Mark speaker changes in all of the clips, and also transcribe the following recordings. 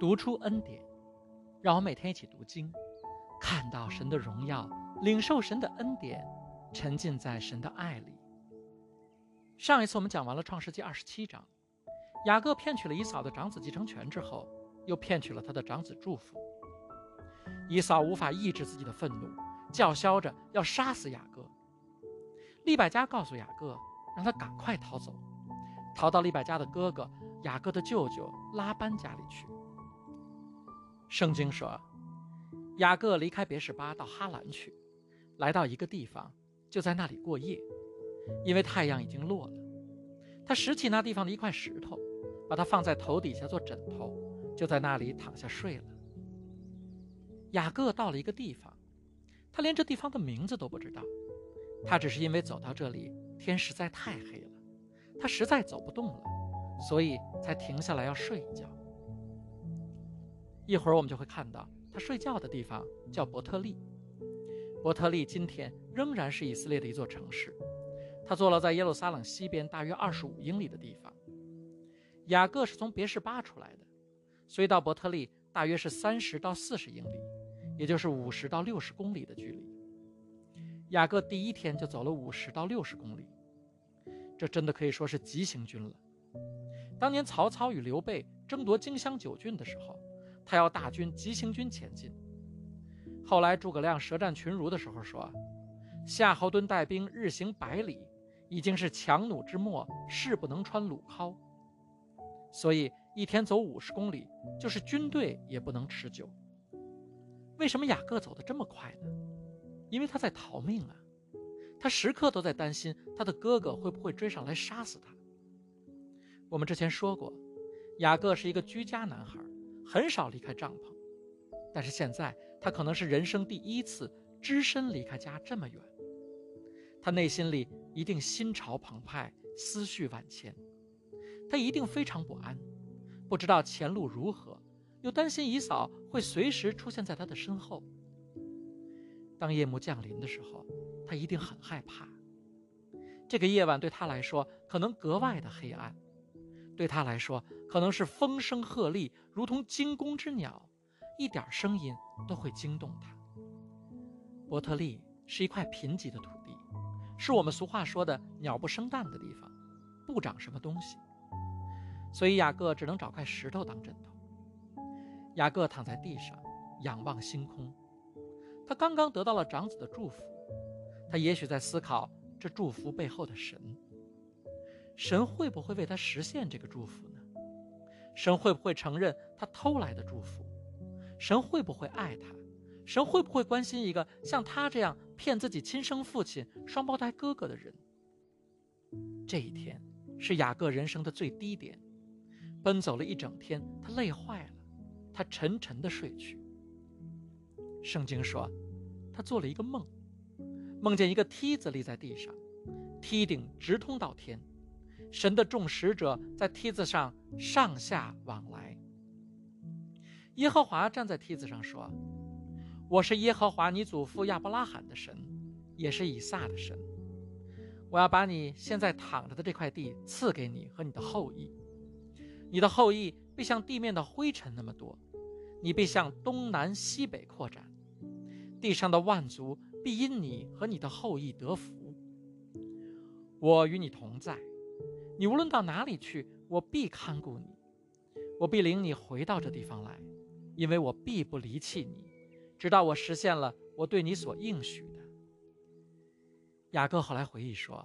Speaker 1: 读出恩典，让我每天一起读经，看到神的荣耀，领受神的恩典，沉浸在神的爱里。上一次我们讲完了创世纪二十七章，雅各骗取了以扫的长子继承权之后，又骗取了他的长子祝福。以扫无法抑制自己的愤怒，叫嚣着要杀死雅各。利百加告诉雅各，让他赶快逃走，逃到利百加的哥哥雅各的舅舅拉班家里去。圣经说，雅各离开别是巴到哈兰去，来到一个地方，就在那里过夜，因为太阳已经落了。他拾起那地方的一块石头，把它放在头底下做枕头，就在那里躺下睡了。雅各到了一个地方，他连这地方的名字都不知道，他只是因为走到这里天实在太黑了，他实在走不动了，所以才停下来要睡一觉。一会儿我们就会看到他睡觉的地方叫伯特利。伯特利今天仍然是以色列的一座城市，它坐落在耶路撒冷西边大约二十五英里的地方。雅各是从别是巴出来的，所以到伯特利大约是三十到四十英里，也就是五十到六十公里的距离。雅各第一天就走了五十到六十公里，这真的可以说是急行军了。当年曹操与刘备争夺荆襄九郡的时候。他要大军急行军前进。后来诸葛亮舌战群儒的时候说：“夏侯惇带兵日行百里，已经是强弩之末，势不能穿鲁蒿。所以一天走五十公里，就是军队也不能持久。为什么雅各走得这么快呢？因为他在逃命啊！他时刻都在担心他的哥哥会不会追上来杀死他。我们之前说过，雅各是一个居家男孩。很少离开帐篷，但是现在他可能是人生第一次只身离开家这么远。他内心里一定心潮澎湃，思绪万千。他一定非常不安，不知道前路如何，又担心姨嫂会随时出现在他的身后。当夜幕降临的时候，他一定很害怕。这个夜晚对他来说可能格外的黑暗。对他来说，可能是风声鹤唳，如同惊弓之鸟，一点声音都会惊动他。伯特利是一块贫瘠的土地，是我们俗话说的“鸟不生蛋”的地方，不长什么东西，所以雅各只能找块石头当枕头。雅各躺在地上，仰望星空。他刚刚得到了长子的祝福，他也许在思考这祝福背后的神。神会不会为他实现这个祝福呢？神会不会承认他偷来的祝福？神会不会爱他？神会不会关心一个像他这样骗自己亲生父亲、双胞胎哥哥的人？这一天是雅各人生的最低点，奔走了一整天，他累坏了，他沉沉的睡去。圣经说，他做了一个梦，梦见一个梯子立在地上，梯顶直通到天。神的众使者在梯子上上下往来。耶和华站在梯子上说：“我是耶和华你祖父亚伯拉罕的神，也是以撒的神。我要把你现在躺着的这块地赐给你和你的后裔。你的后裔必像地面的灰尘那么多，你必向东南西北扩展。地上的万族必因你和你的后裔得福。我与你同在。”你无论到哪里去，我必看顾你，我必领你回到这地方来，因为我必不离弃你，直到我实现了我对你所应许的。雅各后来回忆说：“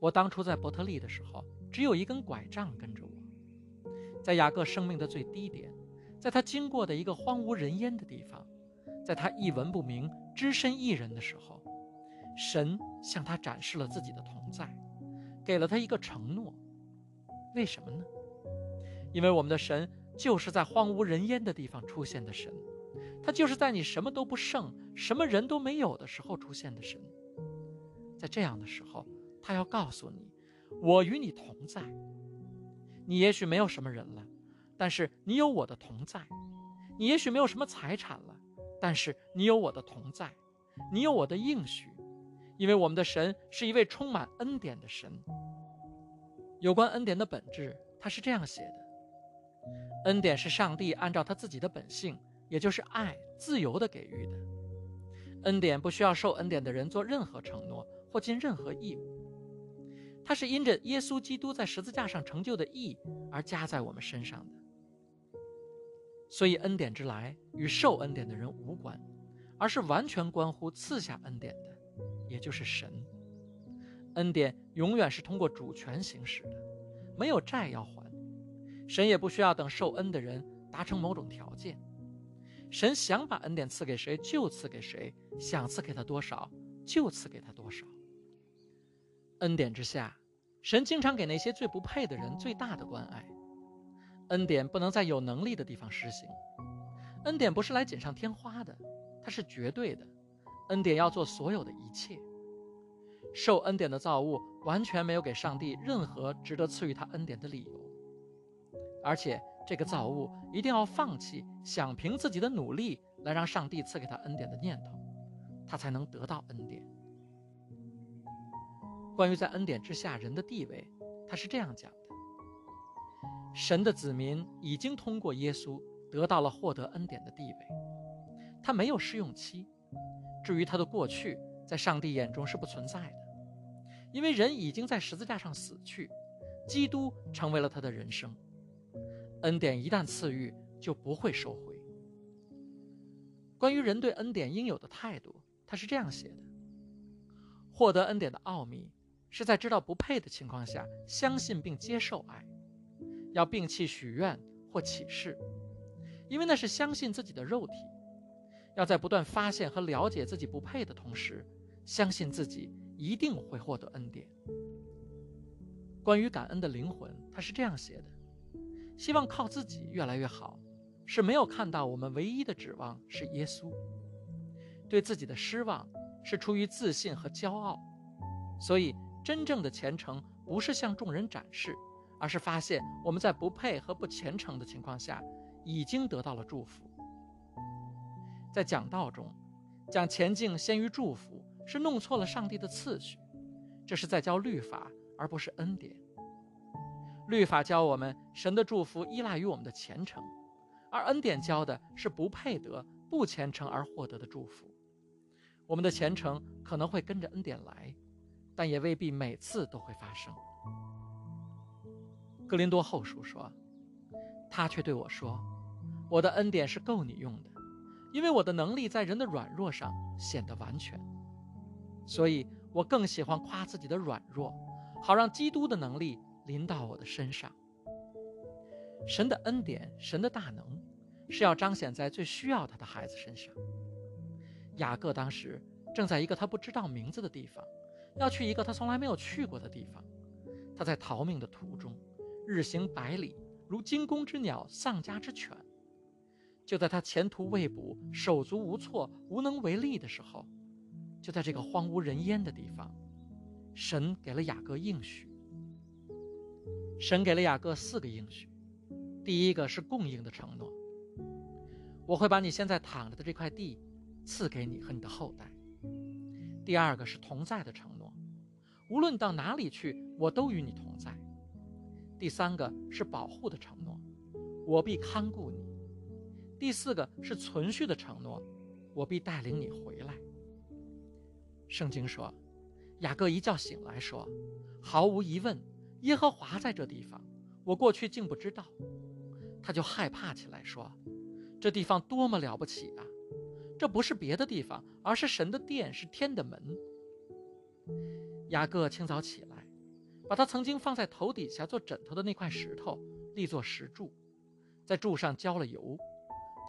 Speaker 1: 我当初在伯特利的时候，只有一根拐杖跟着我，在雅各生命的最低点，在他经过的一个荒无人烟的地方，在他一文不名、只身一人的时候，神向他展示了自己的同在。”给了他一个承诺，为什么呢？因为我们的神就是在荒无人烟的地方出现的神，他就是在你什么都不剩、什么人都没有的时候出现的神。在这样的时候，他要告诉你：“我与你同在。”你也许没有什么人了，但是你有我的同在；你也许没有什么财产了，但是你有我的同在，你有我的应许。因为我们的神是一位充满恩典的神。有关恩典的本质，他是这样写的：恩典是上帝按照他自己的本性，也就是爱，自由的给予的。恩典不需要受恩典的人做任何承诺或尽任何义务，它是因着耶稣基督在十字架上成就的义而加在我们身上的。所以，恩典之来与受恩典的人无关，而是完全关乎赐下恩典的，也就是神。恩典永远是通过主权行使的，没有债要还。神也不需要等受恩的人达成某种条件，神想把恩典赐给谁就赐给谁，想赐给他多少就赐给他多少。恩典之下，神经常给那些最不配的人最大的关爱。恩典不能在有能力的地方实行，恩典不是来锦上添花的，它是绝对的。恩典要做所有的一切。受恩典的造物完全没有给上帝任何值得赐予他恩典的理由。而且，这个造物一定要放弃想凭自己的努力来让上帝赐给他恩典的念头，他才能得到恩典。关于在恩典之下人的地位，他是这样讲的：神的子民已经通过耶稣得到了获得恩典的地位，他没有试用期。至于他的过去，在上帝眼中是不存在的，因为人已经在十字架上死去，基督成为了他的人生。恩典一旦赐予，就不会收回。关于人对恩典应有的态度，他是这样写的：获得恩典的奥秘，是在知道不配的情况下，相信并接受爱，要摒弃许愿或启示，因为那是相信自己的肉体；要在不断发现和了解自己不配的同时，相信自己一定会获得恩典。关于感恩的灵魂，他是这样写的。希望靠自己越来越好，是没有看到我们唯一的指望是耶稣。对自己的失望是出于自信和骄傲，所以真正的虔诚不是向众人展示，而是发现我们在不配和不虔诚的情况下已经得到了祝福。在讲道中，讲前进先于祝福是弄错了上帝的次序，这是在教律法而不是恩典。律法教我们，神的祝福依赖于我们的虔诚，而恩典教的是不配得、不虔诚而获得的祝福。我们的虔诚可能会跟着恩典来，但也未必每次都会发生。格林多后书说：“他却对我说，我的恩典是够你用的，因为我的能力在人的软弱上显得完全。所以我更喜欢夸自己的软弱，好让基督的能力。”临到我的身上。神的恩典，神的大能，是要彰显在最需要他的孩子身上。雅各当时正在一个他不知道名字的地方，要去一个他从来没有去过的地方。他在逃命的途中，日行百里，如惊弓之鸟，丧家之犬。就在他前途未卜、手足无措、无能为力的时候，就在这个荒无人烟的地方，神给了雅各应许。神给了雅各四个应许，第一个是供应的承诺，我会把你现在躺着的这块地赐给你和你的后代；第二个是同在的承诺，无论到哪里去，我都与你同在；第三个是保护的承诺，我必看顾你；第四个是存续的承诺，我必带领你回来。圣经说，雅各一觉醒来说，毫无疑问。耶和华在这地方，我过去竟不知道，他就害怕起来，说：“这地方多么了不起啊！这不是别的地方，而是神的殿，是天的门。”雅各清早起来，把他曾经放在头底下做枕头的那块石头立作石柱，在柱上浇了油，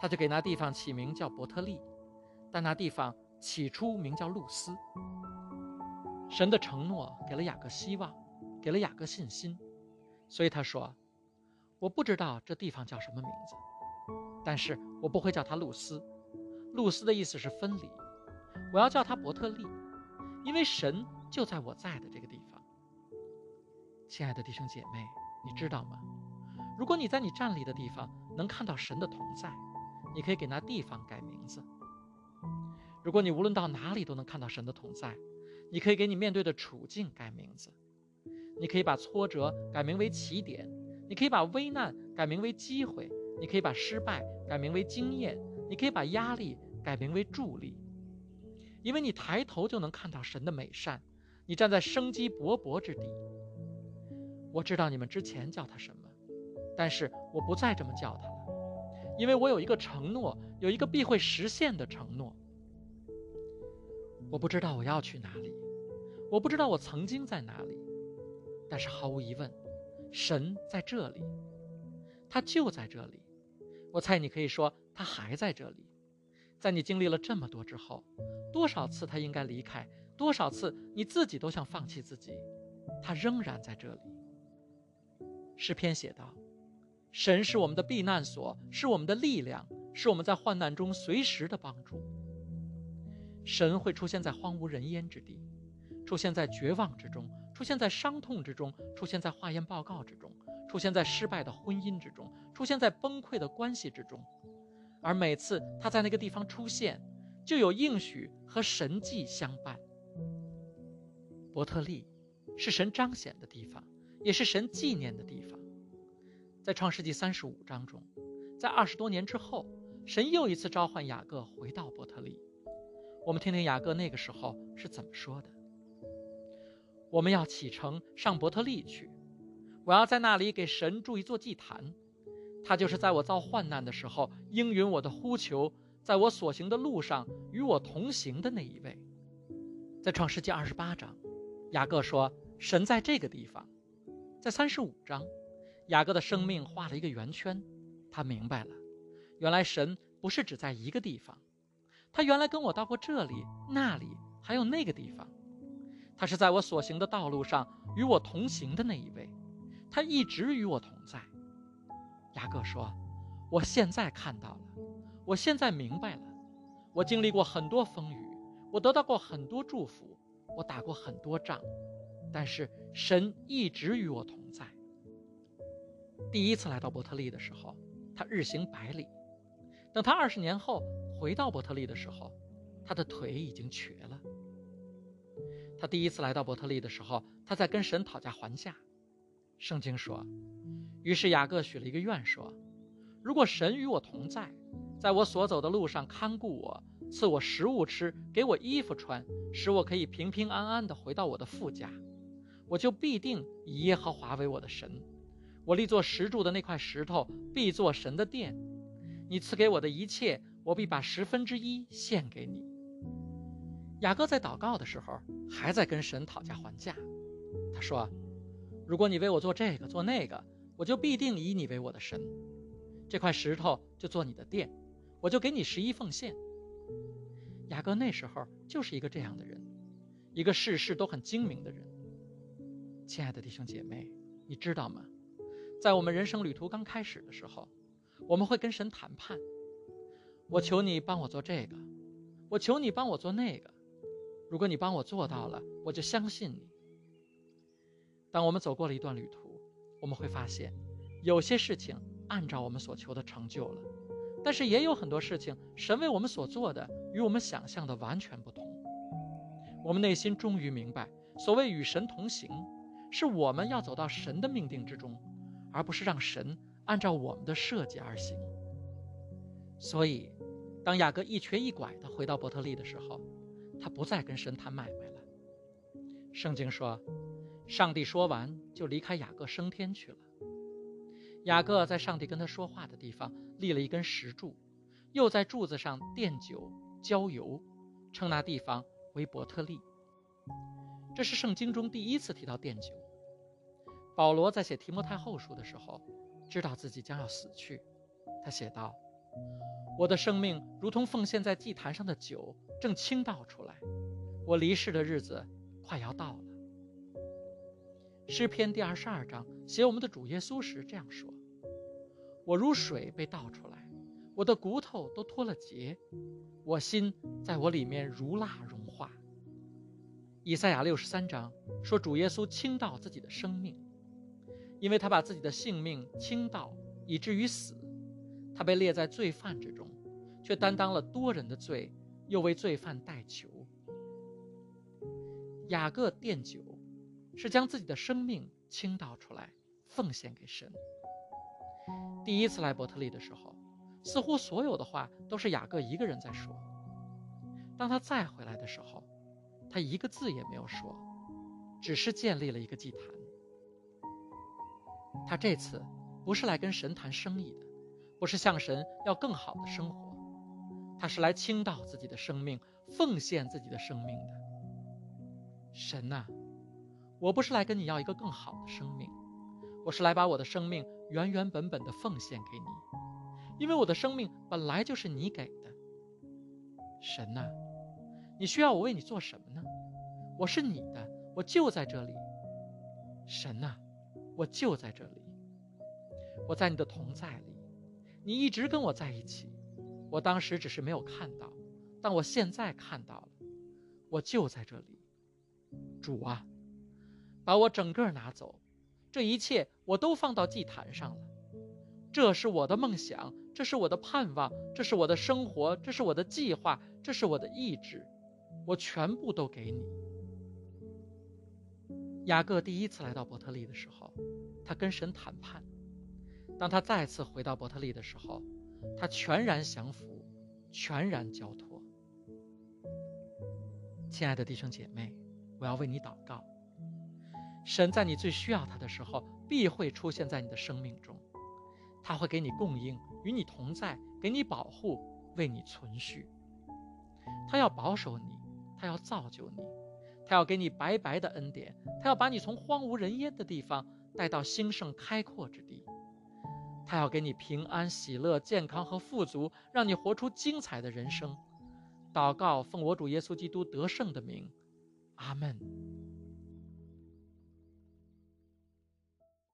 Speaker 1: 他就给那地方起名叫伯特利，但那地方起初名叫露丝。神的承诺给了雅各希望。给了雅各信心，所以他说：“我不知道这地方叫什么名字，但是我不会叫它露丝。露丝的意思是分离，我要叫它伯特利，因为神就在我在的这个地方。”亲爱的弟兄姐妹，你知道吗？如果你在你站立的地方能看到神的同在，你可以给那地方改名字。如果你无论到哪里都能看到神的同在，你可以给你面对的处境改名字。你可以把挫折改名为起点，你可以把危难改名为机会，你可以把失败改名为经验，你可以把压力改名为助力。因为你抬头就能看到神的美善，你站在生机勃勃之地。我知道你们之前叫他什么，但是我不再这么叫他，因为我有一个承诺，有一个必会实现的承诺。我不知道我要去哪里，我不知道我曾经在哪里，但是毫无疑问。神在这里，他就在这里。我猜你可以说他还在这里。在你经历了这么多之后，多少次他应该离开，多少次你自己都想放弃自己，他仍然在这里。诗篇写道：“神是我们的避难所，是我们的力量，是我们在患难中随时的帮助。神会出现在荒无人烟之地，出现在绝望之中。”出现在伤痛之中，出现在化验报告之中，出现在失败的婚姻之中，出现在崩溃的关系之中，而每次他在那个地方出现，就有应许和神迹相伴。伯特利是神彰显的地方，也是神纪念的地方。在创世纪三十五章中，在二十多年之后，神又一次召唤雅各回到伯特利。我们听听雅各那个时候是怎么说的。我们要启程上伯特利去，我要在那里给神筑一座祭坛。他就是在我遭患难的时候应允我的呼求，在我所行的路上与我同行的那一位。在创世纪二十八章，雅各说神在这个地方。在三十五章，雅各的生命画了一个圆圈，他明白了，原来神不是只在一个地方，他原来跟我到过这里、那里，还有那个地方。他是在我所行的道路上与我同行的那一位，他一直与我同在。雅各说：“我现在看到了，我现在明白了。我经历过很多风雨，我得到过很多祝福，我打过很多仗，但是神一直与我同在。第一次来到伯特利的时候，他日行百里；等他二十年后回到伯特利的时候，他的腿已经瘸了。”他第一次来到伯特利的时候，他在跟神讨价还价。圣经说：“于是雅各许了一个愿，说：如果神与我同在，在我所走的路上看顾我，赐我食物吃，给我衣服穿，使我可以平平安安地回到我的父家，我就必定以耶和华为我的神。我立作石柱的那块石头必作神的殿。你赐给我的一切，我必把十分之一献给你。”雅各在祷告的时候，还在跟神讨价还价。他说：“如果你为我做这个做那个，我就必定以你为我的神。这块石头就做你的殿，我就给你十一奉献。”雅各那时候就是一个这样的人，一个事事都很精明的人。亲爱的弟兄姐妹，你知道吗？在我们人生旅途刚开始的时候，我们会跟神谈判：“我求你帮我做这个，我求你帮我做那个。”如果你帮我做到了，我就相信你。当我们走过了一段旅途，我们会发现，有些事情按照我们所求的成就了，但是也有很多事情，神为我们所做的与我们想象的完全不同。我们内心终于明白，所谓与神同行，是我们要走到神的命定之中，而不是让神按照我们的设计而行。所以，当雅各一瘸一拐地回到伯特利的时候，他不再跟神谈买卖了。圣经说，上帝说完就离开雅各升天去了。雅各在上帝跟他说话的地方立了一根石柱，又在柱子上奠酒浇油，称那地方为伯特利。这是圣经中第一次提到奠酒。保罗在写提摩太后书的时候，知道自己将要死去，他写道。我的生命如同奉献在祭坛上的酒，正倾倒出来。我离世的日子快要到了。诗篇第二十二章写我们的主耶稣时这样说：“我如水被倒出来，我的骨头都脱了节，我心在我里面如蜡融化。”以赛亚六十三章说主耶稣倾倒自己的生命，因为他把自己的性命倾倒，以至于死。他被列在罪犯之中，却担当了多人的罪，又为罪犯代求。雅各奠酒，是将自己的生命倾倒出来，奉献给神。第一次来伯特利的时候，似乎所有的话都是雅各一个人在说。当他再回来的时候，他一个字也没有说，只是建立了一个祭坛。他这次不是来跟神谈生意的，不是向神要更好的生活，他是来倾倒自己的生命，奉献自己的生命的。神呐，我不是来跟你要一个更好的生命，我是来把我的生命原原本本的奉献给你，因为我的生命本来就是你给的。神呐。你需要我为你做什么呢？我是你的，我就在这里。神呐，我就在这里。我在你的同在里，你一直跟我在一起。我当时只是没有看到，但我现在看到了。我就在这里。主啊，把我整个拿走，这一切我都放到祭坛上了。这是我的梦想，这是我的盼望，这是我的生活，这是我的计划，这是我的意志。我全部都给你。雅各第一次来到伯特利的时候，他跟神谈判；当他再次回到伯特利的时候，他全然降服，全然交托。亲爱的弟兄姐妹，我要为你祷告。神在你最需要他的时候，必会出现在你的生命中，他会给你供应，与你同在，给你保护，为你存续。他要保守你。他要造就你，他要给你白白的恩典，他要把你从荒无人烟的地方带到兴盛开阔之地，他要给你平安、喜乐、健康和富足，让你活出精彩的人生。祷告，奉我主耶稣基督得胜的名，阿门。